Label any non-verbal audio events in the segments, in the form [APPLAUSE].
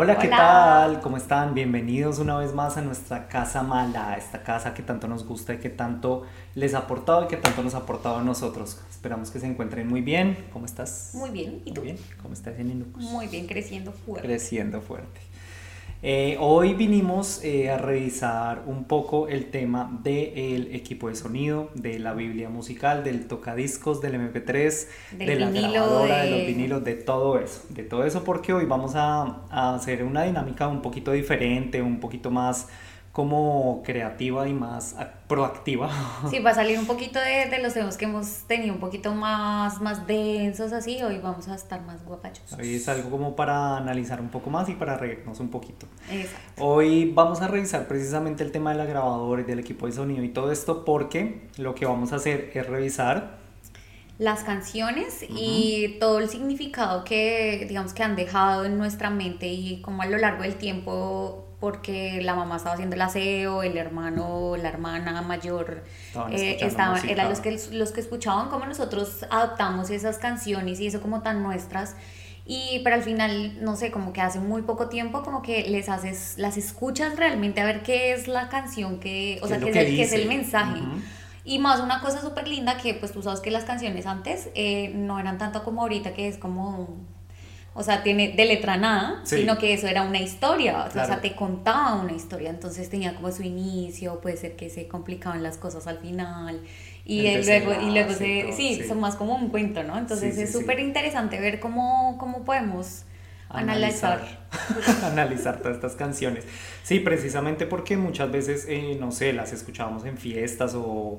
Hola, ¿qué tal? ¿Cómo están? Bienvenidos una vez más a nuestra casa mala, esta casa que tanto nos gusta y que tanto les ha aportado y que tanto nos ha aportado a nosotros. Esperamos que se encuentren muy bien. ¿Cómo estás? Muy bien, ¿y tú? Muy bien. ¿Cómo estás, Jeninucos? Muy bien, creciendo fuerte. Creciendo fuerte. Eh, hoy vinimos eh, a revisar un poco el tema del equipo de sonido, de la biblia musical, del tocadiscos, del MP3, Del de la grabadora, de... de- los vinilos, de todo eso. De todo eso porque hoy vamos a, a hacer una dinámica un poquito diferente, un poquito más como creativa y más ac- proactiva. Sí, va a salir un poquito de, de los temas que hemos tenido un poquito más, más densos así, hoy vamos a estar más guapachos. Hoy es algo como para analizar un poco más y para reírnos un poquito. Exacto. Hoy vamos a revisar precisamente el tema de la grabadora y del equipo de sonido y todo esto porque lo que vamos a hacer es revisar Las canciones y todo el significado que, digamos, que han dejado en nuestra mente y como a lo largo del tiempo, porque la mamá estaba haciendo el aseo, el hermano, la hermana mayor, Estaban eh, estaban- eran los que, los que escuchaban cómo nosotros adaptamos esas canciones y eso como tan nuestras. Y pero al final, no sé, como que hace muy poco tiempo, como que les haces, las escuchas realmente a ver qué es la canción que, o ¿Qué sea, es qué es, que es el mensaje. Ujú. Y más una cosa súper linda que pues tú sabes que las canciones antes eh, no eran tanto como ahorita que es como, o sea, tiene de letra nada, Sí. sino que eso era una historia, o sea, Claro. te contaba una historia, entonces tenía como su inicio, puede ser que se complicaban las cosas al final. Y El luego, y luego se, todo, sí, sí. son más como un cuento, ¿no? Entonces Sí, es súper interesante ver cómo, cómo podemos analizar. [LAUGHS] analizar todas estas canciones. Sí, precisamente porque muchas veces, eh, no sé, las escuchábamos en fiestas o,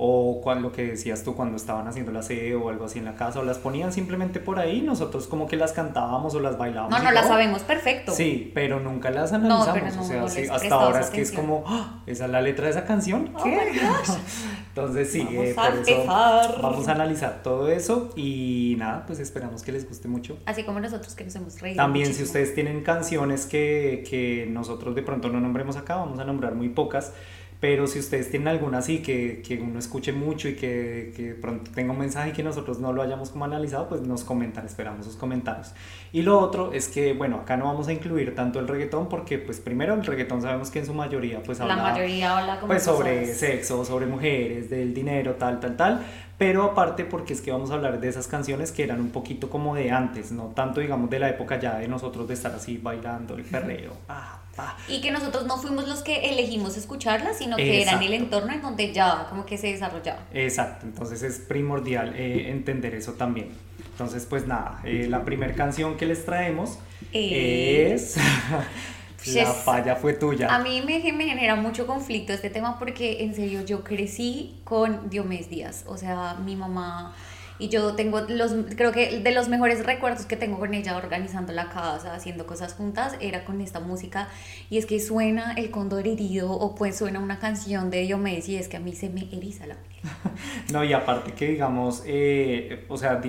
o cuando, lo que decías tú cuando estaban haciendo la aseo o algo así en la casa o las ponían simplemente por ahí, nosotros como que las cantábamos o las bailábamos. No, no las sabemos perfecto. Sí, pero nunca las analizamos. pero no, o sea, no sí, hasta ahora es que es como, "Ah, ¿esa es la letra de esa canción? Oh ¿Qué? [LAUGHS] Entonces sí, Vamos eh, a por eso vamos a analizar todo eso y nada, pues esperamos que les guste mucho. Así como nosotros que nos hemos reído. También si ustedes tienen canciones que, que nosotros de pronto no nombremos acá, vamos a nombrar muy pocas, pero si ustedes tienen alguna así que, que uno escuche mucho y que, que pronto tenga un mensaje y que nosotros no lo hayamos como analizado, pues nos comentan, esperamos sus comentarios. Y lo otro es que, bueno, acá no vamos a incluir tanto el reggaetón porque pues primero el reggaetón sabemos que en su mayoría pues La habla mayoría habla como pues sobre sexo, sobre mujeres, del dinero, tal, tal, tal. Pero aparte porque es que vamos a hablar de esas canciones que eran un poquito como de antes, no tanto digamos de la época ya de nosotros de estar así bailando el perreo. [LAUGHS] pa. Y que nosotros no fuimos los que elegimos escucharlas, sino que era en el entorno en donde ya como que se desarrollaba. Exacto, entonces es primordial eh, entender eso también. Entonces pues nada, eh, la primera canción que les traemos Eh, es [LAUGHS] La falla fue tuya. A mí me, me genera mucho conflicto este tema porque en serio yo crecí con Diomedes Díaz, o sea, mi mamá y yo tengo los, creo que de los mejores recuerdos que tengo con ella organizando la casa, haciendo cosas juntas, era con esta música y es que suena El Cóndor Herido o pues suena una canción de Diomedes y es que a mí se me eriza la piel. [LAUGHS] No, y aparte que digamos, eh, o sea,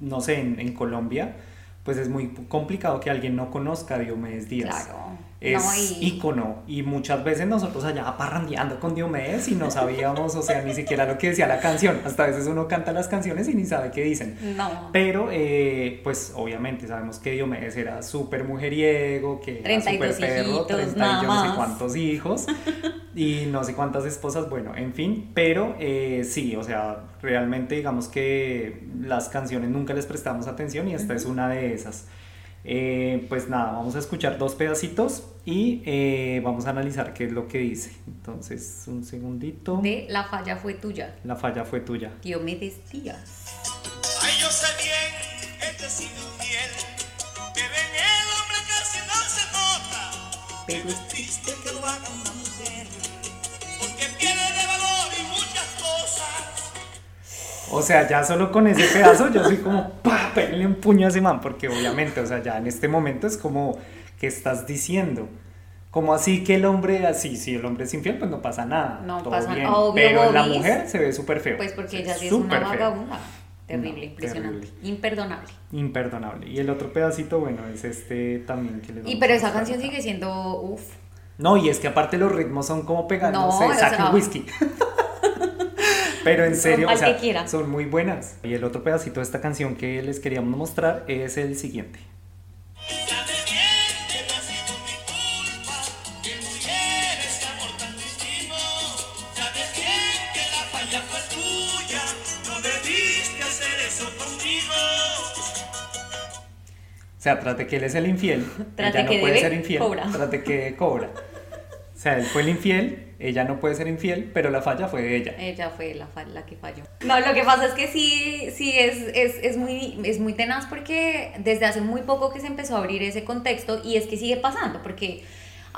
no sé, en, en Colombia, pues es muy complicado que alguien no conozca a Diomedes Díaz. Claro. Es No, y- ícono y muchas veces nosotros allá parrandeando con Diomedes y no sabíamos, o sea, ni siquiera lo que decía la canción. Hasta a veces uno canta las canciones y ni sabe qué dicen. No. Pero, eh, pues obviamente sabemos que Diomedes era súper mujeriego, que era 32 súper perro, hijitos, 30 y yo no sé cuántos hijos y no sé cuántas esposas, bueno, en fin, pero eh, sí, o sea, realmente digamos que las canciones nunca les prestamos atención y esta es una de esas. Eh, pues nada, vamos a escuchar dos pedacitos y eh, vamos a analizar qué es lo que dice. Entonces, un segundito. De La falla fue tuya, La falla fue tuya. Diomedes Díaz. Ay, yo sé bien, este sin miel, pero en el hombre casi no se nota. Pero Es triste que lo haga una mujer, porque pierde de O sea, ya solo con ese pedazo yo soy como, pa, pégale un puño a ese man, porque obviamente, o sea, ya en este momento es como, ¿qué estás diciendo? Como así que el hombre, así, si el hombre es infiel, pues no pasa nada. No todo pasa- bien. obvio, Pero la mujer se ve súper feo. Pues porque ella sí es una vagabunda. Terrible, No, impresionante, terrible. imperdonable. Imperdonable. Y el otro pedacito, bueno, es este también que les Y pero esa canción sigue siendo, uff, No, y es que aparte los ritmos son como pegando, No, no, sé, o sea- whisky. [LAUGHS] Pero en serio, o sea, que son muy buenas. Y el otro pedacito de esta canción que les queríamos mostrar es el siguiente. O sea, tras de que él es el infiel, ella no que puede debe, ser infiel. cobra. Tras de que cobra. O sea, él fue el infiel, ella no puede ser infiel, pero la falla fue de ella. ella fue la, la que falló. No, lo que pasa es que sí, sí es, es, es, muy, es muy tenaz porque desde hace muy poco que se empezó a abrir ese contexto y es que sigue pasando porque...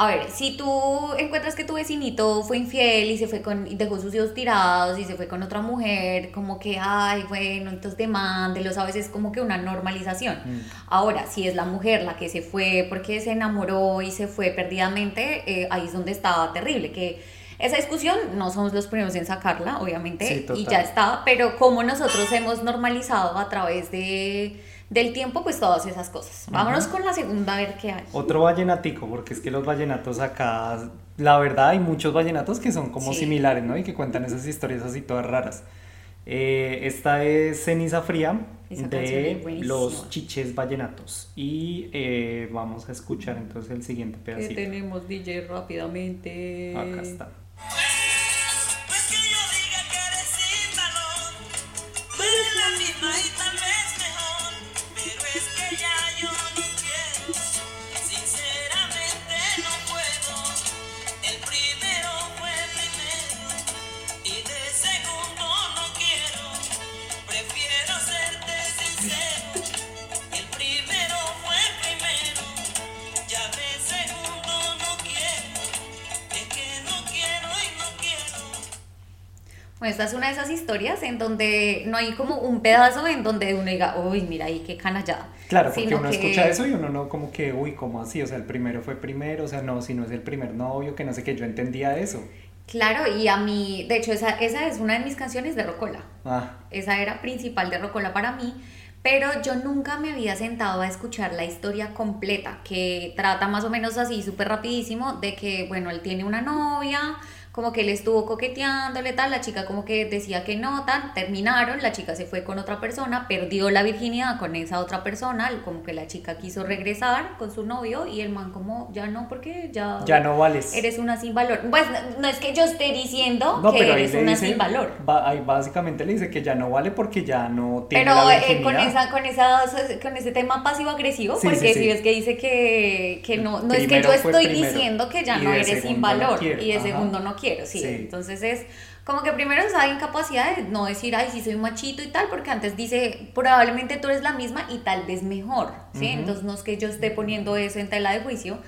A ver, si tú encuentras que tu vecinito fue infiel y se fue con, y dejó sus hijos tirados y se fue con otra mujer, como que, ay, bueno, entonces demándelo, ¿sabes? Es como que una normalización. Mm. Ahora, si es la mujer la que se fue porque se enamoró y se fue perdidamente, eh, ahí es donde está terrible, que esa discusión no somos los primeros en sacarla, obviamente, Sí, y ya está, pero como nosotros hemos normalizado a través de, del tiempo, pues todas esas cosas. Vámonos con la segunda a ver qué hay. Otro vallenatico, porque es que los vallenatos acá, la verdad hay muchos vallenatos que son como Sí. similares, ¿no? Y que cuentan esas historias así todas raras. Eh, esta es Ceniza Fría Esa de los chiches vallenatos. Y eh, vamos a escuchar entonces el siguiente ¿Qué pedacito. tenemos, DJ, rápidamente? Acá está. Esta es una de esas historias en donde no hay como un pedazo en donde uno diga, uy, mira ahí qué canallada. Claro, porque Sino uno que- escucha eso y uno no como que, uy, ¿cómo así? O sea, el primero fue primero, o sea, no, si no es el primer novio, que no sé qué, yo entendía eso. Claro, y a mí, de hecho, esa, esa es una de mis canciones de Rocola. Ah, Esa era principal de Rocola para mí, pero yo nunca me había sentado a escuchar la historia completa, que trata más o menos así, súper rapidísimo, de que, bueno, él tiene una novia, como que él estuvo coqueteándole, tal, la chica como que decía que no, tal, terminaron, la chica se fue con otra persona, perdió la virginidad con esa otra persona, como que la chica quiso regresar con su novio y el man como, ya no, porque ya... ya no vales. Eres una sin valor. Pues no, no es que yo esté diciendo No, que pero eres una dice, sin valor. va- ahí básicamente le dice que ya no vale porque ya no tiene Pero la eh, con, virginidad. esa, con, esa, con ese tema pasivo-agresivo, Sí, porque sí, si sí. ves que dice que, que no, no es que yo estoy primero, diciendo que ya no eres sin no valor y de segundo no quiero, sí. Sí. Entonces es como que primero esa incapacidad de no decir, ay, sí soy machito y tal, porque antes dice, probablemente tú eres la misma y tal vez mejor, ¿sí? Ujú. Entonces no es que yo esté poniendo eso en tela de juicio.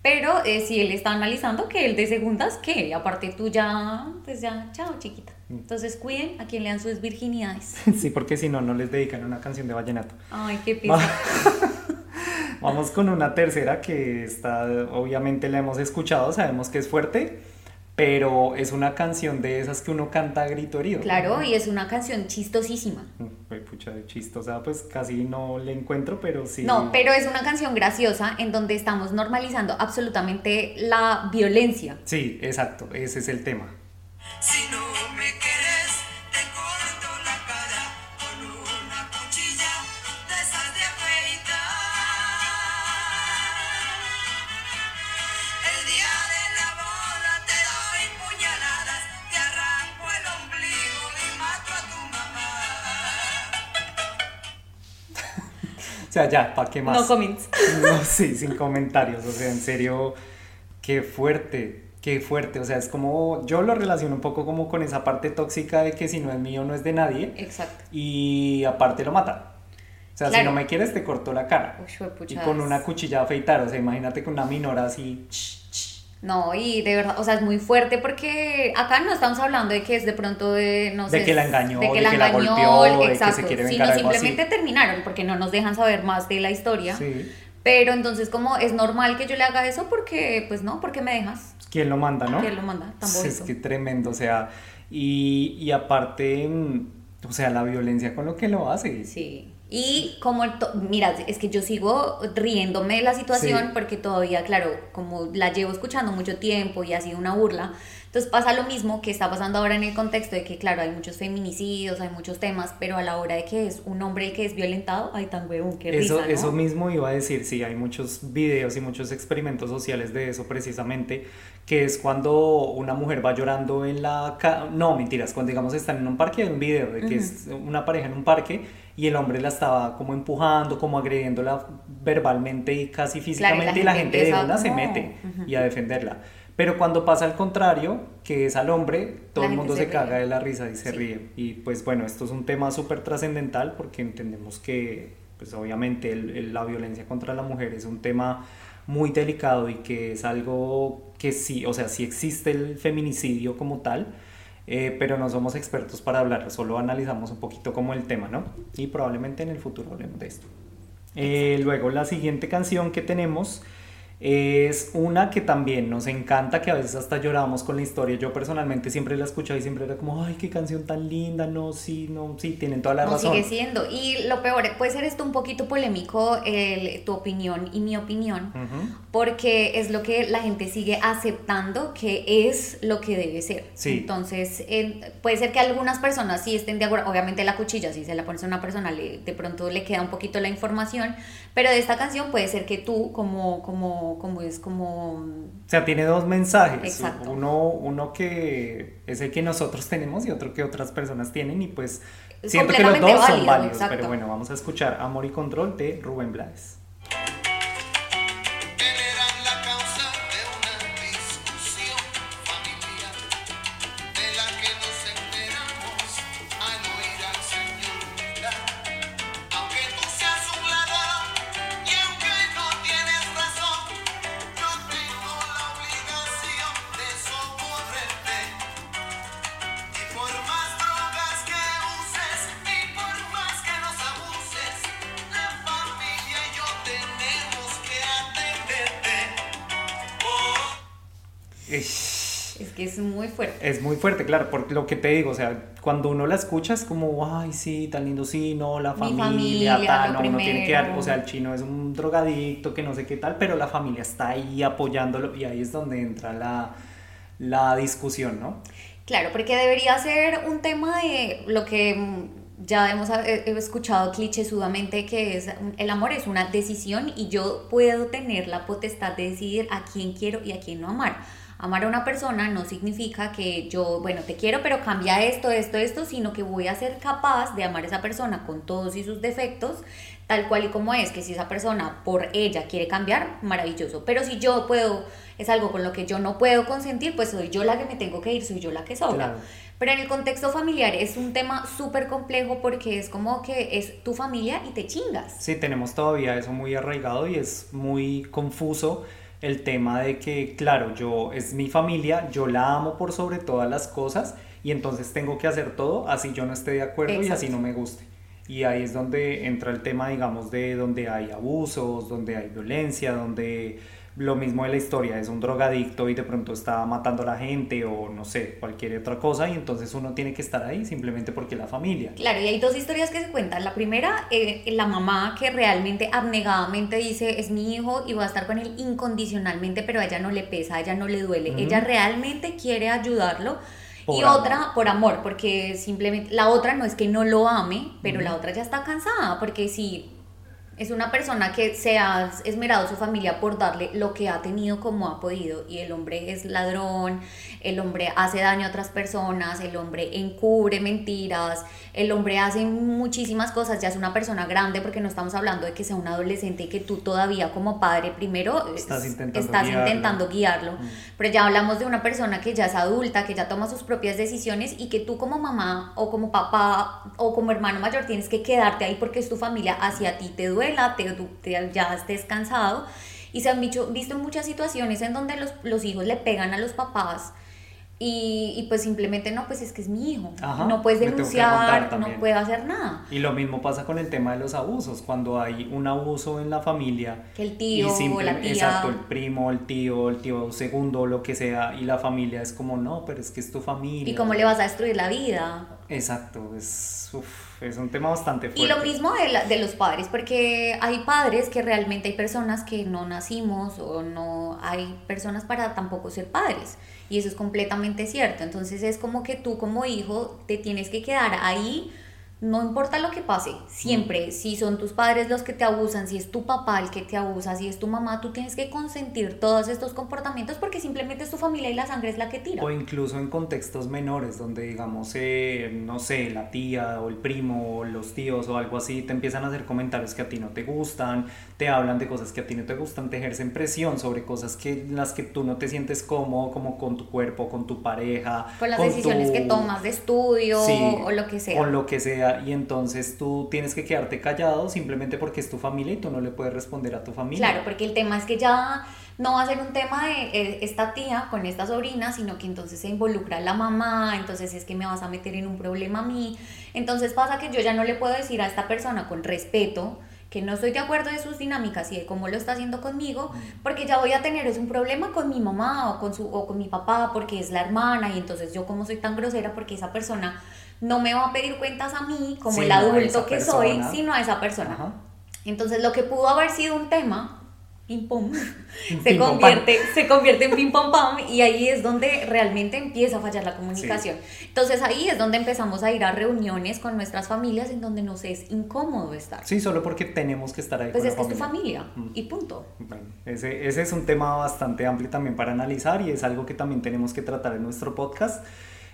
Pero eh, si él está analizando que el de segundas, que aparte tú ya, pues ya, chao chiquita. Mm. Entonces cuiden a quien lean sus virginidades. [LAUGHS] Sí, porque si no, no les dedican una canción de vallenato. Ay, qué pisa. [LAUGHS] Vamos con una tercera que está, obviamente la hemos escuchado, sabemos que es fuerte, pero es una canción de esas que uno canta a grito herido. Claro, y es una canción chistosísima. Ay, pucha, de chistosa, pues casi no le encuentro, pero sí. No, pero es una canción graciosa en donde estamos normalizando absolutamente la violencia. Sí, exacto, ese es el tema. Si no me O sea, ya, ¿para qué más? No comments. [LAUGHS] No, sí, sin comentarios. O sea, en serio, qué fuerte, qué fuerte. O sea, es como, yo lo relaciono un poco como con esa parte tóxica de que si no es mío, no es de nadie. Exacto. Y aparte lo mata. O sea, si no me quieres, te corto la cara. Uy, Y con una cuchilla a afeitar. O sea, imagínate con una minora así. ch, ch. No, y de verdad, o sea, es muy fuerte porque acá no estamos hablando de que es de pronto de, no De sé, que la engañó, de que de la engañó, golpeó, de que se exacto, quiere sino así. simplemente terminaron porque no nos dejan saber más de la historia. Sí. Pero entonces como es normal que yo le haga eso porque, pues no, porque me dejas. ¿Quién lo manda, no? ¿Quién lo manda? Tan Sí, Es bonito. que tremendo, o sea, y, y aparte, mm, o sea, la violencia con lo que lo hace. Sí. Y como, el mira, es que yo sigo riéndome de la situación Sí. porque todavía, claro, como la llevo escuchando mucho tiempo y ha sido una burla, entonces pasa lo mismo que está pasando ahora en el contexto de que, claro, hay muchos feminicidios, hay muchos temas, pero a la hora de que es un hombre que es violentado, ay, tan huevón, qué Eso, risa, ¿no? eso mismo iba a decir, sí, hay muchos videos y muchos experimentos sociales de eso precisamente, que es cuando una mujer va llorando en la... ca- No, mentiras, cuando digamos están en un parque, hay un video de que es una pareja en un parque y el hombre la estaba como empujando, como agrediéndola verbalmente y casi físicamente y la gente, de una se mete Ujú. y a defenderla. Pero cuando pasa al contrario, que es al hombre, todo La el mundo se se, caga de la risa y se Sí. ríe. Y pues bueno, esto es un tema súper trascendental porque entendemos que, pues obviamente, el- el- la violencia contra la mujer es un tema muy delicado y que es algo que sí, o sea, sí existe el feminicidio como tal, eh, pero no somos expertos para hablar, solo analizamos un poquito como el tema, ¿no? Y probablemente en el futuro hablemos de esto. Eh, luego, la siguiente canción que tenemos es una que también nos encanta, que a veces hasta lloramos con la historia. Yo personalmente siempre la escuchaba y siempre era como, ay, qué canción tan linda, no, sí, no, sí, tienen toda la No razón. sigue siendo. Y lo peor, puede ser esto un poquito polémico, el- tu opinión y mi opinión, porque es lo que la gente sigue aceptando que es lo que debe ser. Sí. Entonces, eh, puede ser que algunas personas sí estén de acuerdo, obviamente la cuchilla, si se la pones a una persona, le- de pronto le queda un poquito la información, pero de esta canción puede ser que tú, como, como, como es como... O sea, tiene dos mensajes. Exacto. Uno, uno que es el que nosotros tenemos y otro que otras personas tienen y pues Es siento que los dos son válido, válidos. exacto. Pero bueno, vamos a escuchar Amor y Control de Rubén Blades. Es que es muy fuerte. Es muy fuerte, claro, porque lo que te digo, o sea, cuando uno la escucha es como, ay, sí, tan lindo, sí, no, la Mi familia, familia, tal, no, uno tiene que dar, o sea, el chino es un drogadicto, que no sé qué tal, pero la familia está ahí apoyándolo y ahí es donde entra la, la discusión, ¿no? Claro, porque debería ser un tema de lo que ya hemos eh, escuchado clichésudamente, que es el amor es una decisión y yo puedo tener la potestad de decidir a quién quiero y a quién no amar. Amar a una persona no significa que yo, bueno, te quiero, pero cambia esto, esto, esto, sino que voy a ser capaz de amar a esa persona con todos y sus defectos, tal cual y como es, que si esa persona por ella quiere cambiar, maravilloso. Pero si yo puedo, es algo con lo que yo no puedo consentir, pues soy yo la que me tengo que ir, soy yo la que sobra. Claro. Pero en el contexto familiar es un tema súper complejo porque es como que es tu familia y te chingas. Sí, tenemos todavía eso muy arraigado y es muy confuso el tema de que, claro, yo es mi familia, yo la amo por sobre todas las cosas y entonces tengo que hacer todo así yo no esté de acuerdo y así no me guste. Y ahí es donde entra el tema, digamos, de donde hay abusos, donde hay violencia, donde lo mismo de la historia, es un drogadicto y de pronto está matando a la gente o no sé, cualquier otra cosa y entonces uno tiene que estar ahí simplemente porque la familia. Claro, y hay dos historias que se cuentan. La primera, eh, la mamá que realmente abnegadamente dice, es mi hijo y voy a estar con él incondicionalmente, pero a ella no le pesa, a ella no le duele. Ella realmente quiere ayudarlo. Por y amor. otra por amor, porque simplemente la otra no es que no lo ame, pero la otra ya está cansada, porque si es una persona que se ha esmerado su familia por darle lo que ha tenido como ha podido y el hombre es ladrón, el hombre hace daño a otras personas, el hombre encubre mentiras, el hombre hace muchísimas cosas, ya es una persona grande porque no estamos hablando de que sea un adolescente y que tú todavía como padre primero Estás es- intentando estás guiarlo. intentando guiarlo, Mm. pero ya hablamos de una persona que ya es adulta, que ya toma sus propias decisiones y que tú como mamá o como papá o como hermano mayor tienes que quedarte ahí porque es tu familia, hacia ti te duela, te, ya estés cansado. Y se han visto, visto muchas situaciones en donde los, los hijos le pegan a los papás Y, y pues simplemente no, pues es que es mi hijo. Ajá, no puedes denunciar, no puede hacer nada. Y lo mismo pasa con el tema de los abusos, cuando hay un abuso en la familia. Que el tío y la tía. Exacto, el primo, el tío, el tío segundo, lo que sea, y la familia es como, no, pero es que es tu familia. ¿Y cómo le vas a destruir la vida? Exacto, es, uf, es un tema bastante fuerte. Y lo mismo de, la- de los padres, porque hay padres que realmente hay personas que no nacimos o no hay personas para tampoco ser padres. Y eso es completamente cierto. Entonces es como que tú como hijo te tienes que quedar ahí, no importa lo que pase, siempre. Si son tus padres los que te abusan, si es tu papá el que te abusa, si es tu mamá, tú tienes que consentir todos estos comportamientos porque simplemente es tu familia y la sangre es la que tira. O incluso en contextos menores, donde digamos, eh, no sé, la tía o el primo o los tíos o algo así te empiezan a hacer comentarios que a ti no te gustan, te hablan de cosas que a ti no te gustan, te ejercen presión sobre cosas que en las que tú no te sientes cómodo, como con tu cuerpo, con tu pareja, con las con decisiones tu- que tomas de estudio Sí, o lo que sea. Con lo que sea, y entonces tú tienes que quedarte callado simplemente porque es tu familia y tú no le puedes responder a tu familia. Claro, porque el tema es que ya no va a ser un tema de eh, esta tía con esta sobrina, sino que entonces se involucra la mamá, entonces es que me vas a meter en un problema a mí. Entonces pasa que yo ya no le puedo decir a esta persona con respeto que no estoy de acuerdo de sus dinámicas y de cómo lo está haciendo conmigo, porque ya voy a tener es un problema con mi mamá o con su o con mi papá porque es la hermana y entonces yo como soy tan grosera porque esa persona no me va a pedir cuentas a mí como el adulto que soy, sino a esa persona. Ajá. Entonces lo que pudo haber sido un tema, [LAUGHS] pim pom, se pom, convierte, se convierte en pim pom pam y ahí es donde realmente empieza a fallar la comunicación. Entonces ahí es donde empezamos a ir a reuniones con nuestras familias en donde nos es incómodo estar. Sí, solo porque tenemos que estar ahí Pues con es la que es tu familia. familia y punto. Bueno, ese, ese es un tema bastante amplio también para analizar y es algo que también tenemos que tratar en nuestro podcast,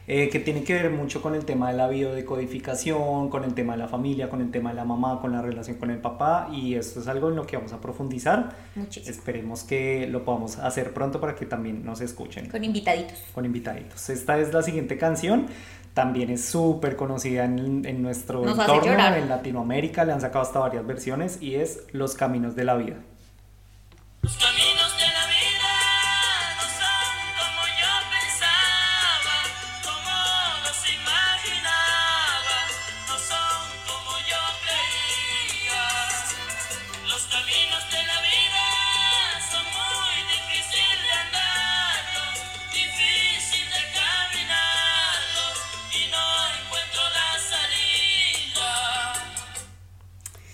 eh, que tiene que ver mucho con el tema de la biodecodificación, con el tema de la familia, con el tema de la mamá, con la relación con el papá y esto es algo en lo que vamos a profundizar. Muchísimo. Esperemos que lo podamos hacer pronto para que también nos escuchen Con invitaditos. con invitaditos. Esta es la siguiente canción. También es súper conocida en, en nuestro Nos entorno, en Latinoamérica. Le han sacado hasta varias versiones y es Los Caminos de la Vida. Los caminos de la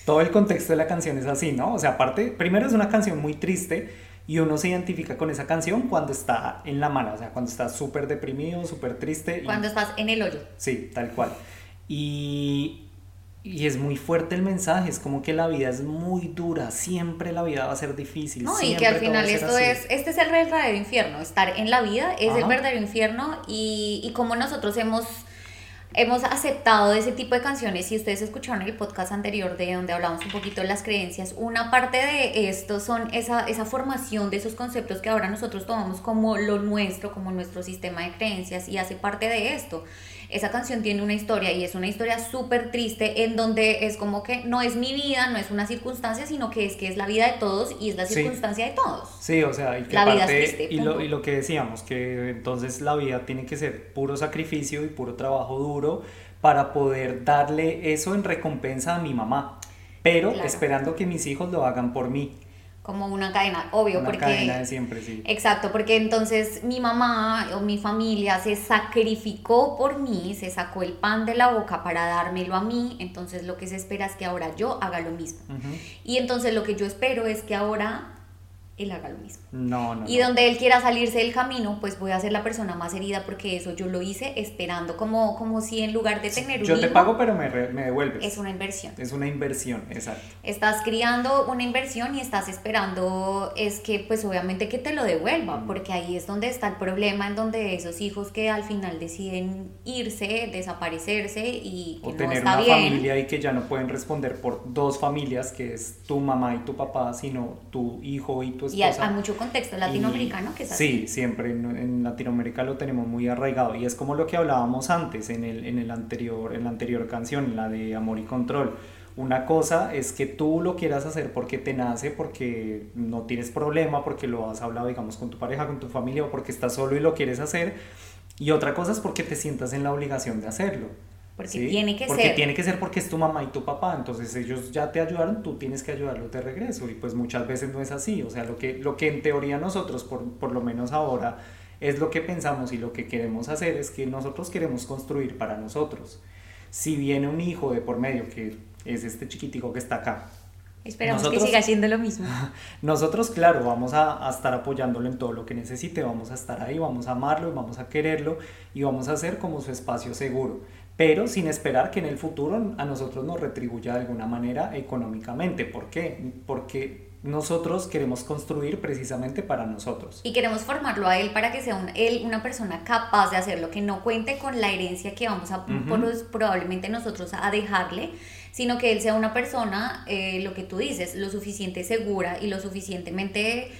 Todo el contexto de la canción es así, ¿no? O sea, aparte, primero es una canción muy triste y uno se identifica con esa canción cuando está en la mala, o sea, cuando está súper deprimido, súper triste. y- Cuando estás en el hoyo. Sí, tal cual. Y, y es muy fuerte el mensaje, es como que la vida es muy dura, siempre la vida va a ser difícil. No, y que al final esto así. es, este es el verdadero infierno, estar en la vida es el Ajá. verdadero infierno y, y como nosotros hemos, hemos aceptado ese tipo de canciones, si ustedes escucharon el podcast anterior de donde hablamos un poquito de las creencias, una parte de esto son esa, esa formación de esos conceptos que ahora nosotros tomamos como lo nuestro, como nuestro sistema de creencias y hace parte de esto. Esa canción tiene una historia y es una historia súper triste en donde es como que no es mi vida, no es una circunstancia, sino que es que es la vida de todos y es la Sí. circunstancia de todos. Sí, o sea, y que La vida es triste, y, lo, y lo que decíamos, que entonces la vida tiene que ser puro sacrificio y puro trabajo duro para poder darle eso en recompensa a mi mamá, pero Claro. esperando que mis hijos lo hagan por mí. Como una cadena, obvio, Una porque... cadena de siempre, sí. Exacto, porque entonces mi mamá o mi familia se sacrificó por mí, se sacó el pan de la boca para dármelo a mí, entonces lo que se espera es que ahora yo haga lo mismo. Y entonces lo que yo espero es que ahora él haga lo mismo. No, no. Y no. donde él quiera salirse del camino, pues voy a ser la persona más herida porque eso yo lo hice esperando, como, como si en lugar de tener un Yo te hijo, pago, pero me, re- me devuelves. es una inversión. Es una inversión, exacto. Estás criando una inversión y estás esperando es que pues obviamente que te lo devuelva, Mm. porque ahí es donde está el problema, en donde esos hijos que al final deciden irse, desaparecerse y que O no tener está una bien. familia y que ya no pueden responder por dos familias, que es tu mamá y tu papá, sino tu hijo y tu Y hay, mucho contexto latinoamericano Y- que es así. Sí, siempre en, en Latinoamérica lo tenemos muy arraigado y es como lo que hablábamos antes en, el, en, el anterior, en la anterior canción, la de Amor y Control. Una cosa es que tú lo quieras hacer porque te nace, porque no tienes problema, porque lo has hablado, digamos, con tu pareja, con tu familia o porque estás solo y lo quieres hacer. Y otra cosa es porque te sientas en la obligación de hacerlo. Porque ¿sí? tiene que porque ser. tiene que ser porque es tu mamá y tu papá, entonces ellos ya te ayudaron, tú tienes que ayudarlos de regreso y pues muchas veces no es así, o sea, lo que, lo que en teoría nosotros, por, por lo menos ahora, es lo que pensamos y lo que queremos hacer es que nosotros queremos construir para nosotros. Si viene un hijo de por medio, que es este chiquitico que está acá, Esperamos Nosotros- que siga siendo lo mismo. [LAUGHS] nosotros, claro, vamos a, a estar apoyándolo en todo lo que necesite, vamos a estar ahí, vamos a amarlo vamos a quererlo y vamos a hacer como su espacio seguro, pero sin esperar que en el futuro a nosotros nos retribuya de alguna manera económicamente. ¿Por qué? Porque nosotros queremos construir precisamente para nosotros. Y queremos formarlo a él para que sea un- él una persona capaz de hacerlo, que no cuente con la herencia que vamos a Ujú. por- probablemente nosotros a dejarle, sino que él sea una persona, eh, lo que tú dices, lo suficiente segura y lo suficientemente,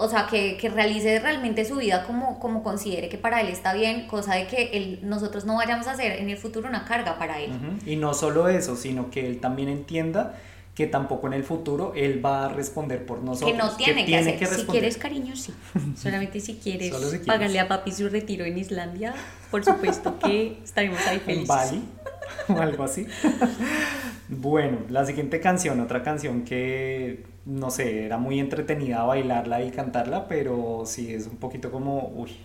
o sea, que, que realice realmente su vida como, como considere que para él está bien, cosa de que él, nosotros no vayamos a hacer en el futuro una carga para él. Ujú. Y no solo eso, sino que él también entienda que tampoco en el futuro él va a responder por nosotros. que no tiene que, hacer. si responder. quieres cariño, sí. [LAUGHS] Solamente si quieres si quieres. pagarle a papi su retiro en Islandia, por supuesto que estaremos ahí en felices. Bali [LAUGHS] o algo así. Bueno, la siguiente canción, otra canción que no sé, era muy entretenida bailarla y cantarla, pero sí es un poquito como, uy,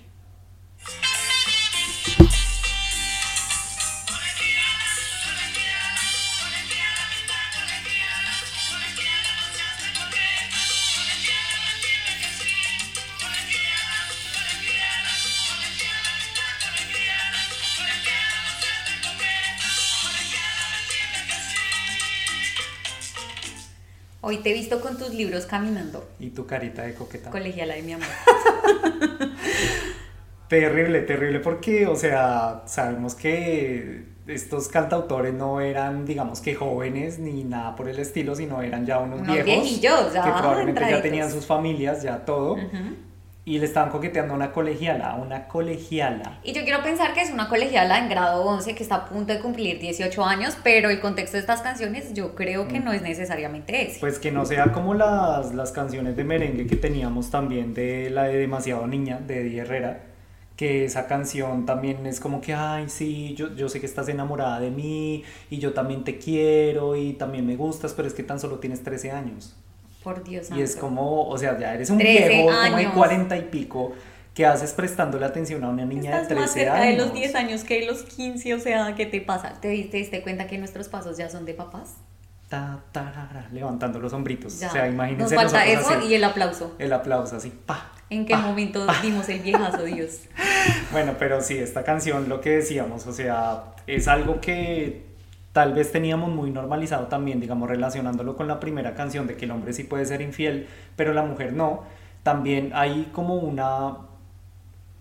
Hoy te he visto con tus libros caminando. y tu carita de coqueta. Colegiala de mi amor. [LAUGHS] Terrible, terrible, porque, o sea, sabemos que estos cantautores no eran, digamos que jóvenes ni nada por el estilo, sino eran ya unos, Unos viejos viejillos, ya que probablemente ya tenían sus familias, ya todo, Ujú. Y le estaban coqueteando a una colegiala, a una colegiala. Y yo quiero pensar que es una colegiala en grado 11 que está a punto de cumplir 18 años, pero el contexto de estas canciones yo creo que no es necesariamente ese. Pues que no sea como las, las canciones de merengue que teníamos también de la de Demasiado Niña, de Eddie Herrera, que esa canción también es como que, ay, sí, yo, yo sé que estás enamorada de mí y yo también te quiero y también me gustas, pero es que tan solo tienes 13 años. Por Dios Y es como, o sea, ya eres un 13 viejo como de. 40 y pico que haces prestándole atención a una niña Estás de más 13 cerca años. de los 10 años que de los 15, o sea, ¿qué te pasa? ¿Te, te diste cuenta que nuestros pasos ya son de papás? Ta, tarara, levantando los hombritos. Ya. O sea, Nos imagínense falta nosotros eso así, y el aplauso. el aplauso así, pa. ¿En qué pa, momento pa. dimos el viejazo, Dios? [LAUGHS] Bueno, pero sí, esta canción, lo que decíamos, o sea, es algo que tal vez teníamos muy normalizado también, digamos, relacionándolo con la primera canción de que el hombre sí puede ser infiel, pero la mujer no. También hay como una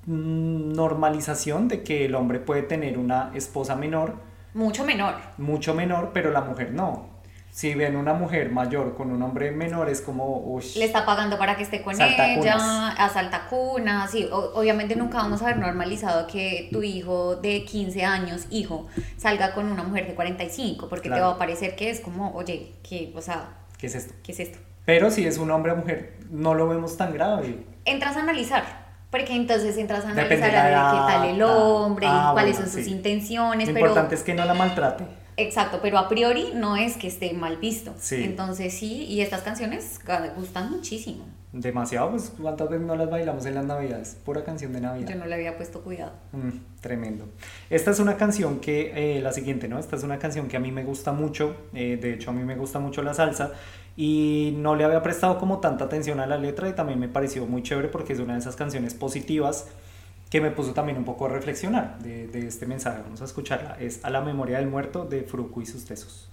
mm, normalización de que el hombre puede tener una esposa menor, Mucho menor. mucho menor, pero la mujer no. Si ven una mujer mayor con un hombre menor, es como, uy, Le está pagando para que esté con ella, asalta cunas, sí, o- obviamente nunca vamos a ver normalizado que tu hijo de 15 años, hijo, salga con una mujer de 45, porque te va a parecer que es como, oye, que, o sea, ¿qué es esto? ¿qué es esto? Pero si es un hombre o mujer, no lo vemos tan grave. Entras a analizar, porque entonces entras a analizar a ver qué tal el hombre, ah, cuáles bueno, son sus sí. intenciones, Lo pero... importante es que no la maltrate. Exacto, pero a priori no es que esté mal visto. Sí. Entonces sí, y estas canciones gustan muchísimo. Demasiado, pues cuántas veces no las bailamos en las navidades. Pura canción de Navidad. Yo no le había puesto cuidado. Mm, tremendo. Esta es una canción que, eh, la siguiente, ¿no? Esta es una canción que a mí me gusta mucho. eh, de hecho, a mí me gusta mucho la salsa. Y no le había prestado como tanta atención a la letra y también me pareció muy chévere porque es una de esas canciones positivas que me puso también un poco a reflexionar de, este mensaje. Vamos a escucharla. Es A la memoria del muerto de Fruco y sus tesos.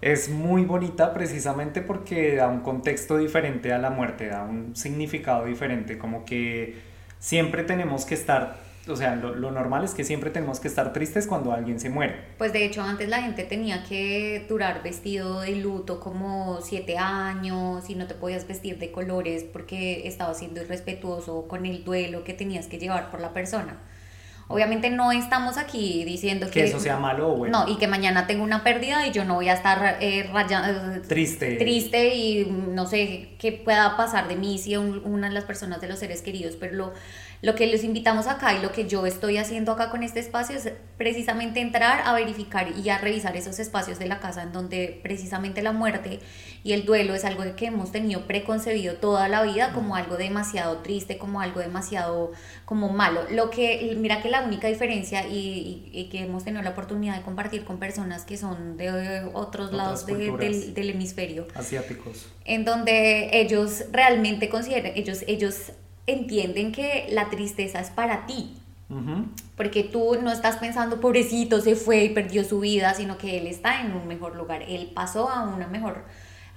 Es muy bonita precisamente porque da un contexto diferente a la muerte, da un significado diferente, como que siempre tenemos que estar, o sea, lo, lo normal es que siempre tenemos que estar tristes cuando alguien se muere. Pues de hecho antes la gente tenía que durar vestido de luto como siete años y no te podías vestir de colores porque estabas siendo irrespetuoso con el duelo que tenías que llevar por la persona. Obviamente no estamos aquí diciendo que, Que eso sea malo o bueno. No, y que mañana tengo una pérdida y yo no voy a estar eh, raya- eh, Triste. triste y no sé qué pueda pasar de mí si un- una de las personas de los seres queridos, pero lo, lo que les invitamos acá y lo que yo estoy haciendo acá con este espacio es precisamente entrar a verificar y a revisar esos espacios de la casa en donde precisamente la muerte y el duelo es algo que hemos tenido preconcebido toda la vida como algo demasiado triste, como algo demasiado como malo. Lo que, mira que la única diferencia y, y- y que hemos tenido la oportunidad de compartir con personas que son de otros Otras lados de- del, del hemisferio, Asiáticos. en donde ellos realmente consideran, ellos, ellos entienden que la tristeza es para ti, porque tú no estás pensando, pobrecito, se fue y perdió su vida, sino que él está en un mejor lugar, él pasó a una mejor,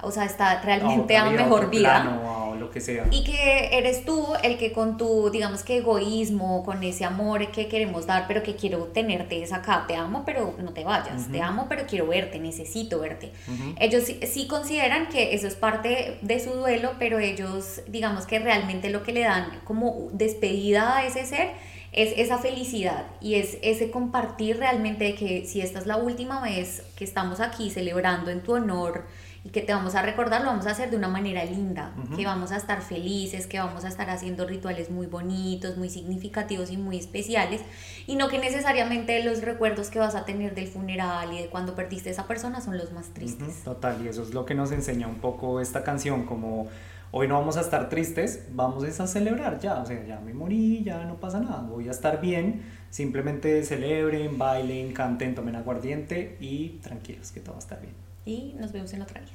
o sea, está realmente a otra una mejor vida. plano, o lo que sea. Y que eres tú el que con tu, digamos que egoísmo, con ese amor que queremos dar, pero que quiero tenerte es acá, te amo, pero no te vayas, te amo, pero quiero verte, necesito verte. Ujú. Ellos sí, sí consideran que eso es parte de su duelo, pero ellos, digamos que realmente lo que le dan como despedida a ese ser es esa felicidad y es ese compartir realmente de que si esta es la última vez que estamos aquí celebrando en tu honor y que te vamos a recordar, lo vamos a hacer de una manera linda, que vamos a estar felices, que vamos a estar haciendo rituales muy bonitos, muy significativos y muy especiales, y no que necesariamente los recuerdos que vas a tener del funeral y de cuando perdiste a esa persona son los más tristes. Total, y eso es lo que nos enseña un poco esta canción, como hoy no vamos a estar tristes, vamos a celebrar ya, o sea, ya me morí, ya no pasa nada, voy a estar bien, simplemente celebren, bailen, canten, tomen aguardiente y tranquilos, que todo va a estar bien. Y nos vemos en otra vida.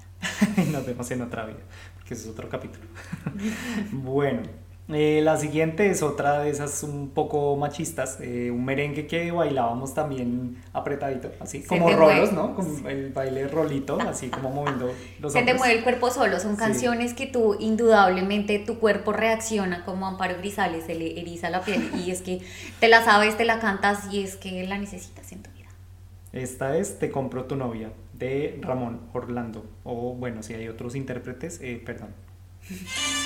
[LAUGHS] Nos vemos en otra vida, porque ese es otro capítulo. [LAUGHS] bueno, eh, la siguiente es otra de esas un poco machistas, eh, un merengue que bailábamos también apretadito, así Se como te rolos, mueve. ¿no? Como el baile rolito, así como moviendo los Se te hombros. mueve el cuerpo solo, son Sí. canciones que tú indudablemente tu cuerpo reacciona como Amparo Grisales, se le eriza la piel y es que te la sabes, te la cantas y es que la necesitas en tu vida. Esta es Te compro tu novia, de Ramón Orlando. O bueno, si hay otros intérpretes, eh, perdón. [LAUGHS]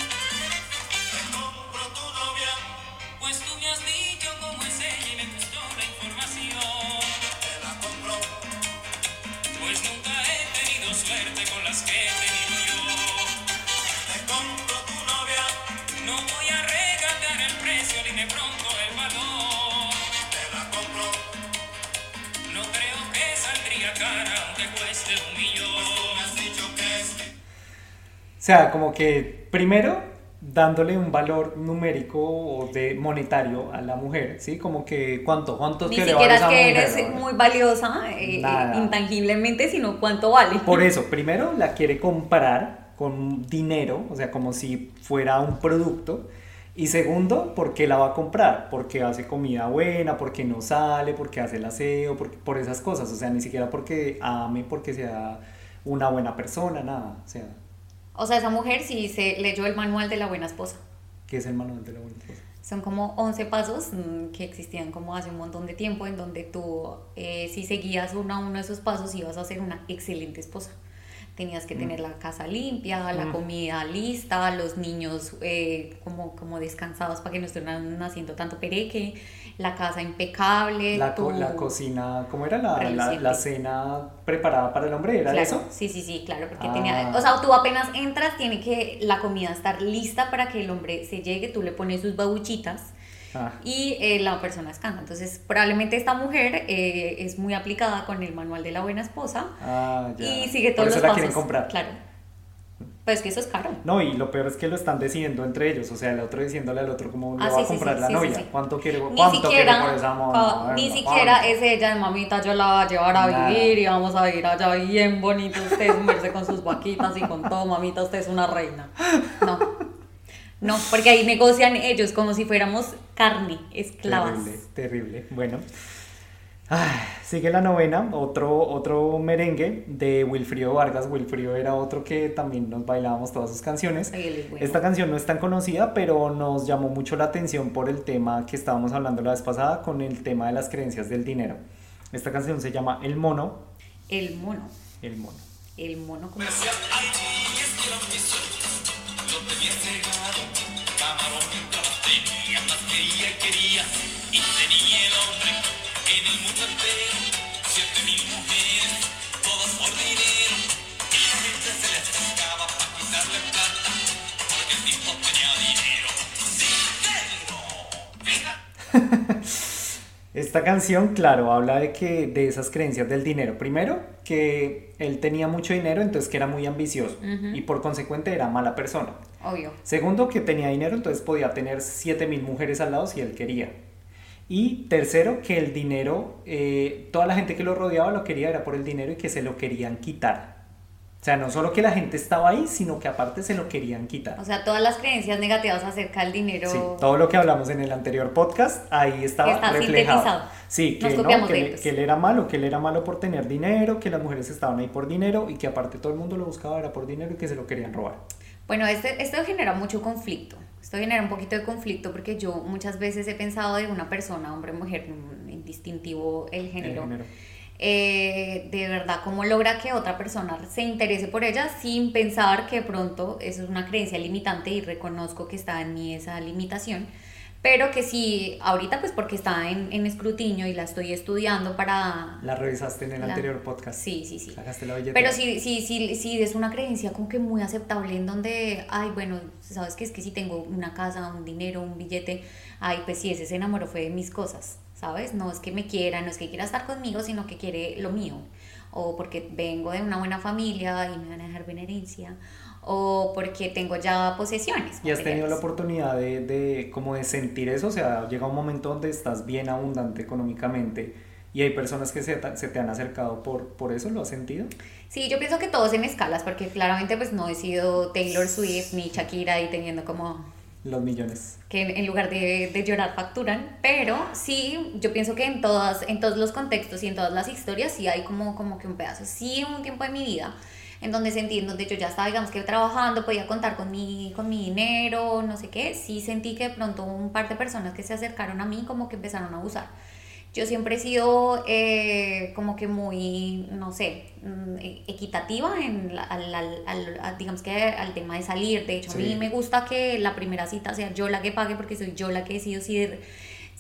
sea, como que primero dándole un valor numérico o de monetario a la mujer, ¿sí? Como que cuánto, cuántos Ni que le siquiera vale es que eres muy valiosa eh, Nada. intangiblemente, sino cuánto vale. Por [LAUGHS] eso, primero la quiere comprar con dinero, o sea, como si fuera un producto. Y segundo, ¿por qué la va a comprar? Porque hace comida buena, porque no sale, porque hace el aseo, por, por esas cosas. O sea, ni siquiera porque ame, porque sea una buena persona, nada. O sea, O sea, esa mujer sí se leyó el manual de la buena esposa. ¿qué es el manual de la buena esposa? Son como 11 pasos mm, que existían como hace un montón de tiempo en donde tú, eh, si seguías uno a uno de esos pasos, ibas a ser una excelente esposa. Tenías que tener la casa limpia, la Mm. comida lista, los niños eh, como, como descansados para que no estuvieran haciendo tanto pereque, la casa impecable. La, co- tu- la cocina, ¿cómo era? La, la, la cena preparada para el hombre, ¿era Claro, eso? Sí, sí, sí, claro, porque Ah. tenía, o sea, tú apenas entras, tiene que la comida estar lista para que el hombre se llegue, tú le pones sus babuchitas Ah, y eh, la persona descansa. Entonces, probablemente esta mujer eh, es muy aplicada con el manual de la buena esposa ah, ya. y sigue Por todos eso los la pasos. quieren comprar. Claro. Pues que eso es caro. No, y lo peor es que lo están decidiendo entre ellos, o sea, el otro diciéndole al otro cómo Ah, va sí, a comprar sí, la sí, sí, novia, cuánto quiere, Ni cuánto quiere siquiera, por esa ca- Bueno, ni siquiera ¿cuánto? es ella, mamita, yo la voy a llevar a Nada. vivir y vamos a ir allá bien bonito, usted sumerse con sus vaquitas y con todo, mamita, usted es una reina. No, no, porque ahí negocian ellos como si fuéramos carne, esclavas. Terrible, terrible. Bueno. Ay, sigue la novena, otro, otro merengue de Wilfrido Vargas. Wilfrido era otro que también nos bailábamos todas sus canciones. Ay, él es bueno. Esta canción no es tan conocida, pero nos llamó mucho la atención por el tema que estábamos hablando la vez pasada con el tema de las creencias del dinero. Esta canción se llama El Mono. El mono. El Mono. El mono como... tenía más que ella quería, y tenía el hombre en el mundo entero, siete mil mujeres, todas por dinero, y la gente se le acercaba para quitarle plata, porque el tipo tenía dinero, dinero, venga. [LAUGHS] Esta canción, claro, habla de que de esas creencias del dinero. Primero, que él tenía mucho dinero, entonces que era muy ambicioso y por consecuente era mala persona. Obvio. Segundo, que tenía dinero, entonces podía tener 7000 mujeres al lado si él quería. Y tercero, que el dinero, eh, toda la gente que lo rodeaba lo quería era por el dinero y que se lo querían quitar. O sea, no solo que la gente estaba ahí, sino que aparte se lo querían quitar. O sea, todas las creencias negativas acerca del dinero... Sí, todo lo que hablamos en el anterior podcast, ahí estaba Está reflejado. sintetizado. Sí, que, no, que, que él era malo, que él era malo por tener dinero, que las mujeres estaban ahí por dinero y que aparte todo el mundo lo buscaba era por dinero y que se lo querían robar. Bueno, este, esto genera mucho conflicto. Esto genera un poquito de conflicto porque yo muchas veces he pensado de una persona, hombre, mujer, mm, indistintivo el género. género. eh, de verdad, cómo logra que otra persona se interese por ella sin pensar que pronto eso es una creencia limitante y reconozco que está en mí esa limitación. Pero que sí, ahorita pues porque está en, en escrutinio y la estoy estudiando para... La revisaste en el La- anterior podcast. Sí, sí, sí. Sacaste la billetera. Pero sí, sí, sí, sí, es una creencia como que muy aceptable en donde, ay, bueno, sabes que es que si tengo una casa, un dinero, un billete, ay, pues sí, ese se enamoró fue de mis cosas, ¿sabes? No es que me quiera, no es que quiera estar conmigo, sino que quiere lo mío. O porque vengo de una buena familia y me van a dejar buena herencia. O porque tengo ya posesiones. ¿Y has tenido la oportunidad de, de, como de sentir eso? O sea, llega un momento donde estás bien abundante económicamente y hay personas que se, se te han acercado por, por eso, ¿lo has sentido? Sí, yo pienso que todos en escalas, porque claramente pues no he sido Taylor Swift ni Shakira y teniendo como Los millones. que en en lugar de, de llorar facturan, pero sí, yo pienso que en, todas, en todos los contextos y en todas las historias sí hay como, como que un pedazo, sí un tiempo de mi vida en donde sentí, en donde yo ya estaba, digamos que trabajando, podía contar con mi, con mi dinero, no sé qué, sí sentí que de pronto un par de personas que se acercaron a mí como que empezaron a abusar. Yo siempre he sido eh, como que muy, no sé, mm, e- equitativa en la- al, al- al- a- digamos que al tema de salir. De hecho, a Sí. mí me gusta que la primera cita sea yo la que pague porque soy yo la que decido si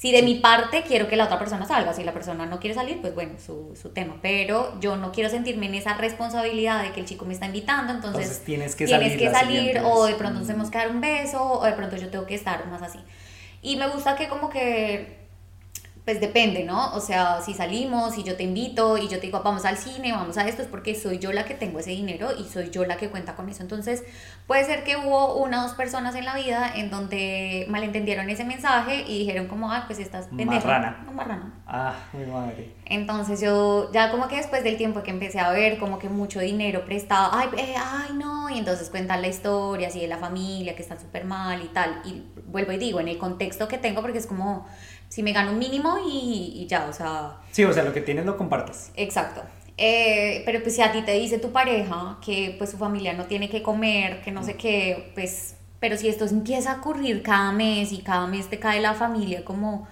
si de mi parte quiero que la otra persona salga. Si la persona no quiere salir, pues bueno, su, su tema. Pero yo no quiero sentirme en esa responsabilidad de que el chico me está invitando, entonces, Entonces tienes que tienes salir que salir o de pronto nos tenemos que dar un beso o de pronto yo tengo que estar más así. Y me gusta que como que pues depende, ¿no? O sea, si salimos y yo te invito y yo te digo, vamos al cine, vamos a esto, es porque soy yo la que tengo ese dinero y soy yo la que cuenta con eso. Entonces, puede ser que hubo una o dos personas en la vida en donde malentendieron ese mensaje y dijeron como, ah, pues estás pendeja. Marrana. No, marrana. Ah, mi madre. Entonces yo ya como que después del tiempo que empecé a ver como que mucho dinero prestado, ay, eh, ay no, y entonces cuentan la historia así de la familia que está súper mal y tal, y vuelvo y digo, en el contexto que tengo, porque es como si me gano un mínimo y, y ya, o sea, Sí, o sea, lo que tienes lo compartes. exacto. Eh, pero pues si a ti te dice tu pareja que pues su familia no tiene que comer, que no sé qué, pues, pero si esto empieza a ocurrir cada mes y cada mes te cae la familia como,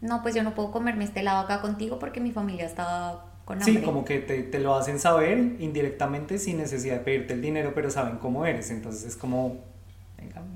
no, pues yo no puedo comerme este lado acá contigo porque mi familia está con hambre. Sí, como que te, te lo hacen saber indirectamente sin necesidad de pedirte el dinero, pero saben cómo eres. Entonces es como,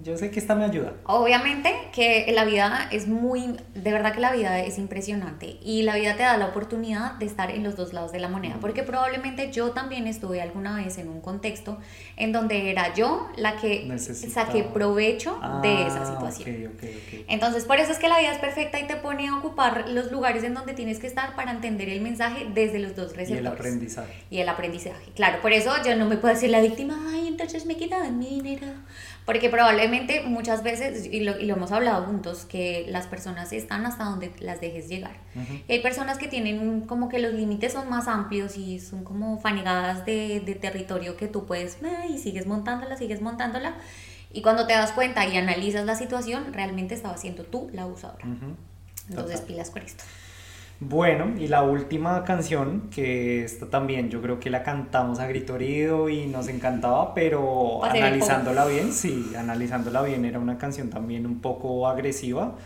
yo sé que esta me ayuda. Obviamente que la vida es muy, de verdad que la vida es impresionante y la vida te da la oportunidad de estar en los dos lados de la moneda, porque probablemente yo también estuve alguna vez en un contexto en donde era yo la que Necesitaba. saqué provecho de esa Ah, situación. ok, ok, ok. Entonces, por eso es que la vida es perfecta y te pone a ocupar los lugares en donde tienes que estar para entender el mensaje desde los dos Y receptores. el aprendizaje. Y el aprendizaje. Claro, por eso yo no me puedo decir la víctima, ay, entonces me quitaban mi dinero. Porque probablemente muchas veces, y lo, y lo hemos hablado juntos, que las personas están hasta donde las dejes llegar. Ujú. Y hay personas que tienen como que los límites son más amplios y son como fanegadas de, de territorio que tú puedes, y sigues montándola, sigues montándola. Y cuando te das cuenta y analizas la situación, realmente estaba siendo tú la abusadora. Ujú. Entonces, Total. pilas con esto. Bueno, y la última canción, que esta también yo creo que la cantamos a grito herido y nos encantaba, pero Pasé analizándola bien, sí, analizándola bien, era una canción también un poco agresiva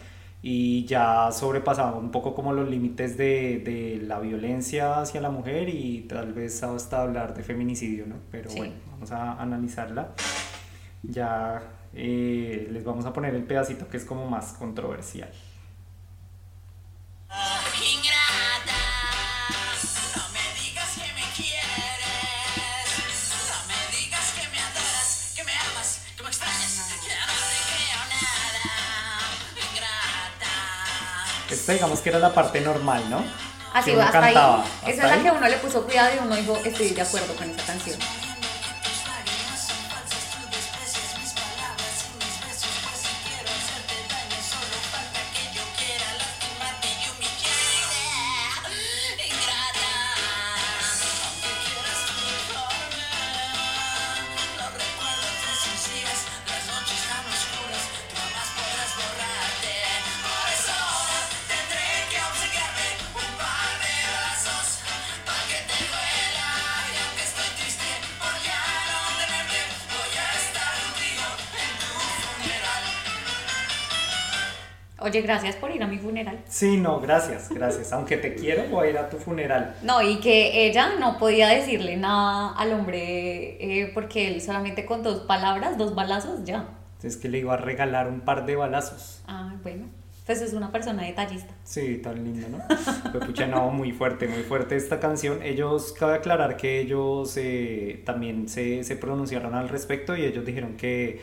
y ya sobrepasaba un poco como los límites de, de la violencia hacia la mujer y tal vez hasta hablar de feminicidio, ¿no? Pero Sí. bueno, vamos a analizarla. Ya eh, les vamos a poner el pedacito que es como más controversial. Esta digamos que era la parte normal, ¿no? Así Que va, uno hasta cantaba, ahí. hasta Esa es la ahí. que uno le puso cuidado y uno dijo, estoy de acuerdo con esa canción. Oye, gracias por ir a mi funeral. Sí, no, gracias, gracias. Aunque te quiero, voy a ir a tu funeral. No, y que ella no podía decirle nada al hombre eh, porque él solamente con dos palabras, dos balazos, ya. Es que le iba a regalar un par de balazos. Ah, bueno. Pues es una persona detallista. Sí, tan lindo, ¿no? Pues pucha, no, muy fuerte, muy fuerte esta canción. Ellos, cabe aclarar que ellos eh, también se, se pronunciaron al respecto y ellos dijeron que,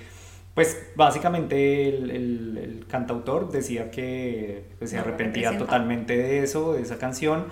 pues básicamente el, el- el cantautor decía que pues, se arrepentía totalmente de eso, de esa canción,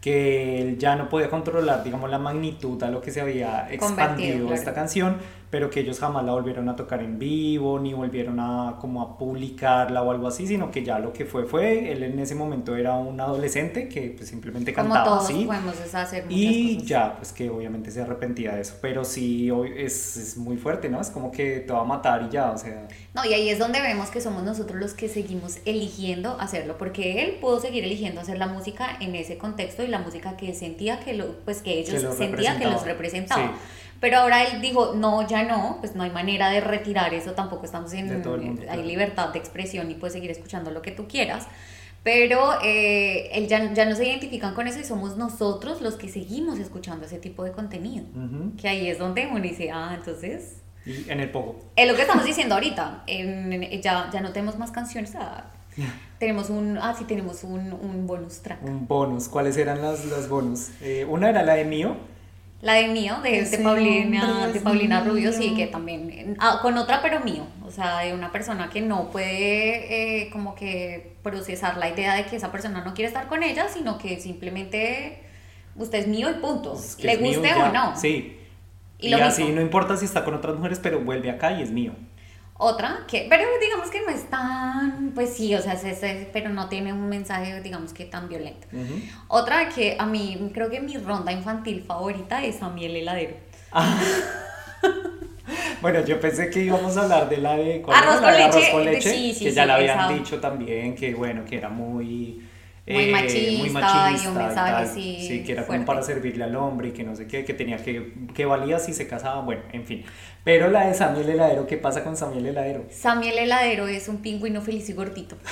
que él ya no podía controlar, digamos, la magnitud a lo que se había expandido claro. esta canción, pero que ellos jamás la volvieron a tocar en vivo, ni volvieron a como a publicarla o algo así, sino que ya lo que fue fue, él en ese momento era un adolescente que pues, simplemente Como cantaba todos así. podemos hacer Y cosas. ya, pues que obviamente se arrepentía de eso, pero sí hoy es, es muy fuerte, ¿no? Es como que te va a matar y ya, o sea, No, y ahí es donde vemos que somos nosotros los que seguimos eligiendo hacerlo, porque él pudo seguir eligiendo hacer la música en ese contexto y la música que sentía que lo, pues que ellos Que sentían que los representaba. Sí. Pero ahora él dijo, no, ya no, pues no hay manera de retirar eso, tampoco estamos en, mundo, hay claro. libertad de expresión y puedes seguir escuchando lo que tú quieras. Pero eh, él ya, ya no se identifican con eso y somos nosotros los que seguimos escuchando ese tipo de contenido. ujú. Que ahí es donde uno dice, ah, entonces y en el poco. es lo que estamos diciendo ahorita. en- ya, ya no tenemos más canciones. ah, [LAUGHS] tenemos un. Ah, sí, tenemos un, un bonus track. Un bonus, ¿cuáles eran las, las bonus? Eh, una era la de mío, La de mío, de, de Paulina, de Paulina Rubio, sí, que también. ah, con otra, pero mío. O sea, de una persona que no puede, eh, como que, procesar la idea de que esa persona no quiere estar con ella, sino que simplemente. Usted es mío y punto. que Le mío guste o ya. no. Sí. Y Y, lo así mismo. no importa si está con otras mujeres, pero vuelve acá y es mío. Otra que, pero digamos que no es tan, pues sí, o sea, es- es- pero no tiene un mensaje, digamos que tan violento. Otra que a mí, creo que mi ronda infantil favorita es a mí el heladero. [LAUGHS] Bueno, yo pensé que íbamos a hablar de la de, con leche, arroz con leche, sí, sí, que ya la habían esa. dicho también, que bueno, que era muy... Muy eh, machista muy y machista un mensaje tal. así Sí, que era fuerte. como para servirle al hombre y que no sé qué, que tenía que, que valía si se casaba, bueno, en fin. Pero la de Samuel Heladero, ¿qué pasa con Samuel Heladero? Sammy el heladero es un pingüino feliz y gordito. [LAUGHS]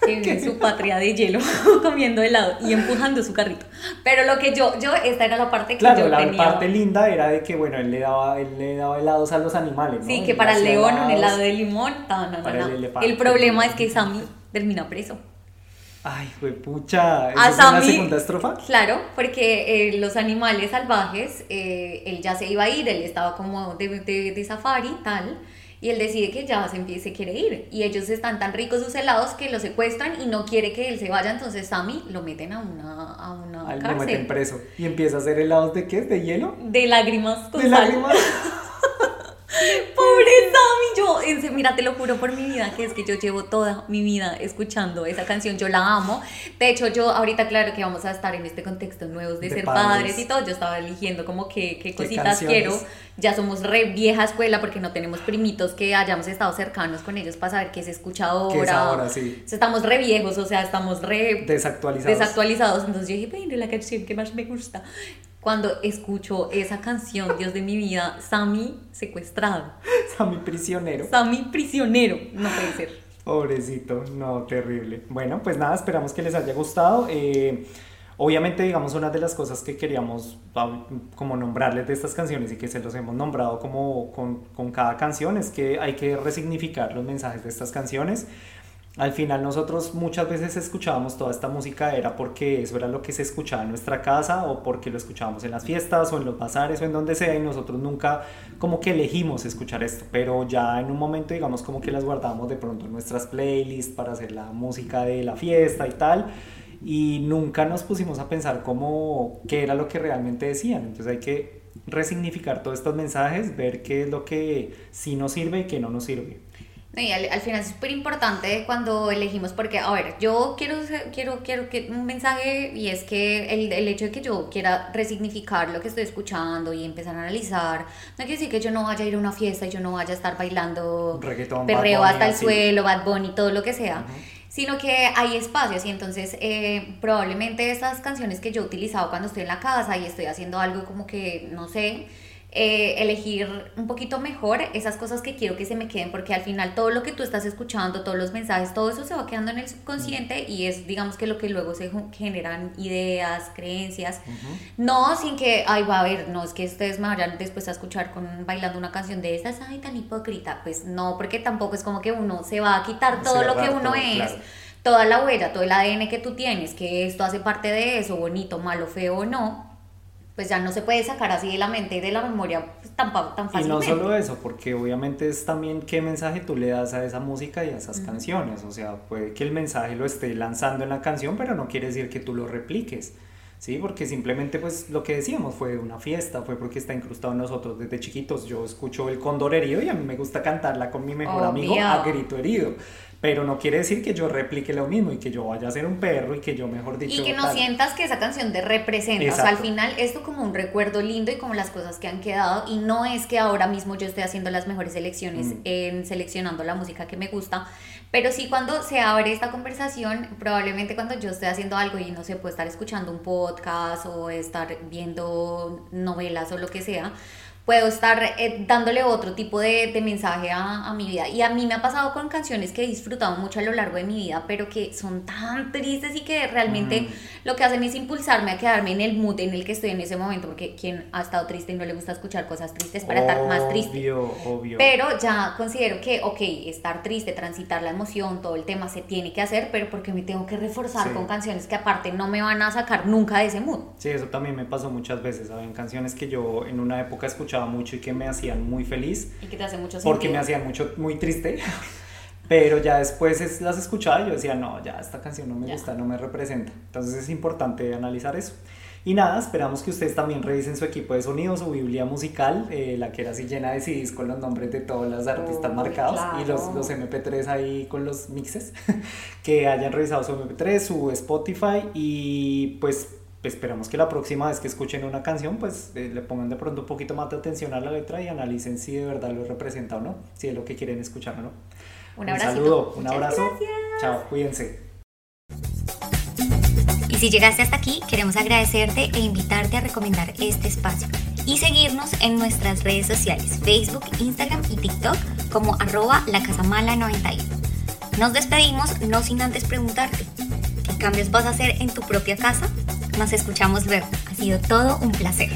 Que vive en su patria de hielo [LAUGHS] comiendo helado y empujando su carrito. Pero lo que yo, yo, esta era la parte que Claro, yo la tenía. parte linda era de que, bueno, él le daba, él le daba helados a los animales, ¿no? Sí, que para el león un helados. helado de limón. No, no, no, el. El problema es que Sammy termina preso. Ay, fue pucha. ¿Eso A es en la segunda estrofa? Claro, porque eh, los animales salvajes, eh, él ya se iba a ir, él estaba como de, de, de safari y tal, y él decide que ya se, se quiere ir. Y ellos están tan ricos sus helados que lo secuestran y no quiere que él se vaya, entonces Sammy lo meten a una, a una Ay, lo meten cárcel. preso. Y empieza a hacer helados de qué? ¿De hielo? De lágrimas con ¿De sal. lágrimas? [LAUGHS] Pobre Sammy, yo, mira, te lo juro por mi vida, que es que yo llevo toda mi vida escuchando esa canción, yo la amo. De hecho, yo ahorita, claro que vamos a estar en este contexto nuevos de, De ser padres. padres. y todo, yo estaba eligiendo como que qué cositas quiero. Ya somos re vieja escuela porque no tenemos primitos que hayamos estado cercanos con ellos para saber qué se escucha ahora. ¿Qué es ahora, sí? O sea, Estamos re viejos, o sea, estamos re Desactualizados. desactualizados. Entonces yo dije, bueno, la canción que más me gusta. Cuando escucho esa canción, Dios de mi vida, Sammy secuestrado, Sammy prisionero. Sammy prisionero, no puede ser. Pobrecito, no, terrible. Bueno, pues nada, esperamos que les haya gustado. Eh, obviamente, digamos, una de las cosas que queríamos como nombrarles de estas canciones y que se los hemos nombrado como con, con cada canción es que hay que resignificar los mensajes de estas canciones. Al final nosotros muchas veces escuchábamos toda esta música era porque eso era lo que se escuchaba en nuestra casa o porque lo escuchábamos en las fiestas o en los bazares o en donde sea y nosotros nunca como que elegimos escuchar esto, pero ya en un momento digamos como que las guardamos de pronto en nuestras playlists para hacer la música de la fiesta y tal y nunca nos pusimos a pensar cómo qué era lo que realmente decían, entonces hay que resignificar todos estos mensajes, ver qué es lo que sí nos sirve y qué no nos sirve. No, y al, al final es súper importante cuando elegimos, porque, a ver, yo quiero, quiero, quiero que un mensaje y es que el, el hecho de que yo quiera resignificar lo que estoy escuchando y empezar a analizar, no quiere decir que yo no vaya a ir a una fiesta y yo no vaya a estar bailando Reggaetón, perreo Bunny, hasta el así. suelo, Bad Bunny, todo lo que sea. Sino que hay espacios y entonces eh, probablemente estas canciones que yo he utilizado cuando estoy en la casa y estoy haciendo algo como que, no sé, eh, elegir un poquito mejor esas cosas que quiero que se me queden, porque al final todo lo que tú estás escuchando, todos los mensajes, todo eso se va quedando en el subconsciente y es, digamos que lo que luego se generan ideas, creencias. No, sin que, ay, va a ver, no es que ustedes me vayan después a escuchar con bailando una canción de estas, ay, tan hipócrita. Pues no, porque tampoco es como que uno se va a quitar todo lo que uno todo, es. claro. Toda la huella, todo el ADN que tú tienes, que esto hace parte de eso, bonito, malo, feo o no, pues ya no se puede sacar así de la mente y de la memoria pues, tan, tan Y no fácilmente. solo eso, porque obviamente es también qué mensaje tú le das a esa música y a esas canciones. O sea, puede que el mensaje lo esté lanzando en la canción, pero no quiere decir que tú lo repliques. Sí, porque simplemente pues lo que decíamos fue una fiesta, fue porque está incrustado en nosotros desde chiquitos. Yo escucho el cóndor herido y a mí me gusta cantarla con mi mejor amigo Obvio. a grito herido. Pero no quiere decir que yo replique lo mismo y que yo vaya a ser un perro y que yo mejor dicho... Y que no tal. sientas que esa canción te representa. O sea, al final esto como un recuerdo lindo y como las cosas que han quedado. Y no es que ahora mismo yo esté haciendo las mejores selecciones Mm. en seleccionando la música que me gusta. Pero sí cuando se abre esta conversación, probablemente cuando yo esté haciendo algo y no sé, puedo estar escuchando un podcast o estar viendo novelas o lo que sea, puedo estar eh, dándole otro tipo de, de mensaje a, a mi vida. Y a mí me ha pasado con canciones que he disfrutado mucho a lo largo de mi vida, pero que son tan tristes y que realmente Mm. lo que hacen es impulsarme a quedarme en el mood en el que estoy en ese momento, porque quien ha estado triste y no le gusta escuchar cosas tristes para estar más triste. Obvio, obvio. Pero ya considero que, ok, estar triste, transitar la emoción, todo el tema se tiene que hacer, pero porque me tengo que reforzar Sí. con canciones que aparte no me van a sacar nunca de ese mood. Sí, eso también me pasó muchas veces. Habían canciones que yo en una época escuchaba mucho y que me hacían muy feliz Y que te hace mucho porque sentido. me hacían mucho, muy triste. [LAUGHS] Pero ya después es- las escuchaba y yo decía, no, ya esta canción no me Ya. gusta, no me representa. Entonces es importante analizar eso. Y nada, esperamos que ustedes también revisen su equipo de sonido, su biblia musical, eh, la que era así llena de CDs con los nombres de todos los artistas Uy, marcados y los, claro. los MP3 ahí con los mixes, [LAUGHS] que hayan revisado su MP3, su Spotify y pues esperamos que la próxima vez que escuchen una canción pues eh, le pongan de pronto un poquito más de atención a la letra y analicen si de verdad lo representa o no, si es lo que quieren escuchar o no. Un abracito. saludo, un Muchas abrazo. gracias. Chao, cuídense. Y si llegaste hasta aquí, queremos agradecerte e invitarte a recomendar este espacio y seguirnos en nuestras redes sociales, Facebook, Instagram y TikTok como arroba lacasamala91. Nos despedimos no sin antes preguntarte, ¿qué cambios vas a hacer en tu propia casa? Nos escuchamos luego. Ha sido todo un placer.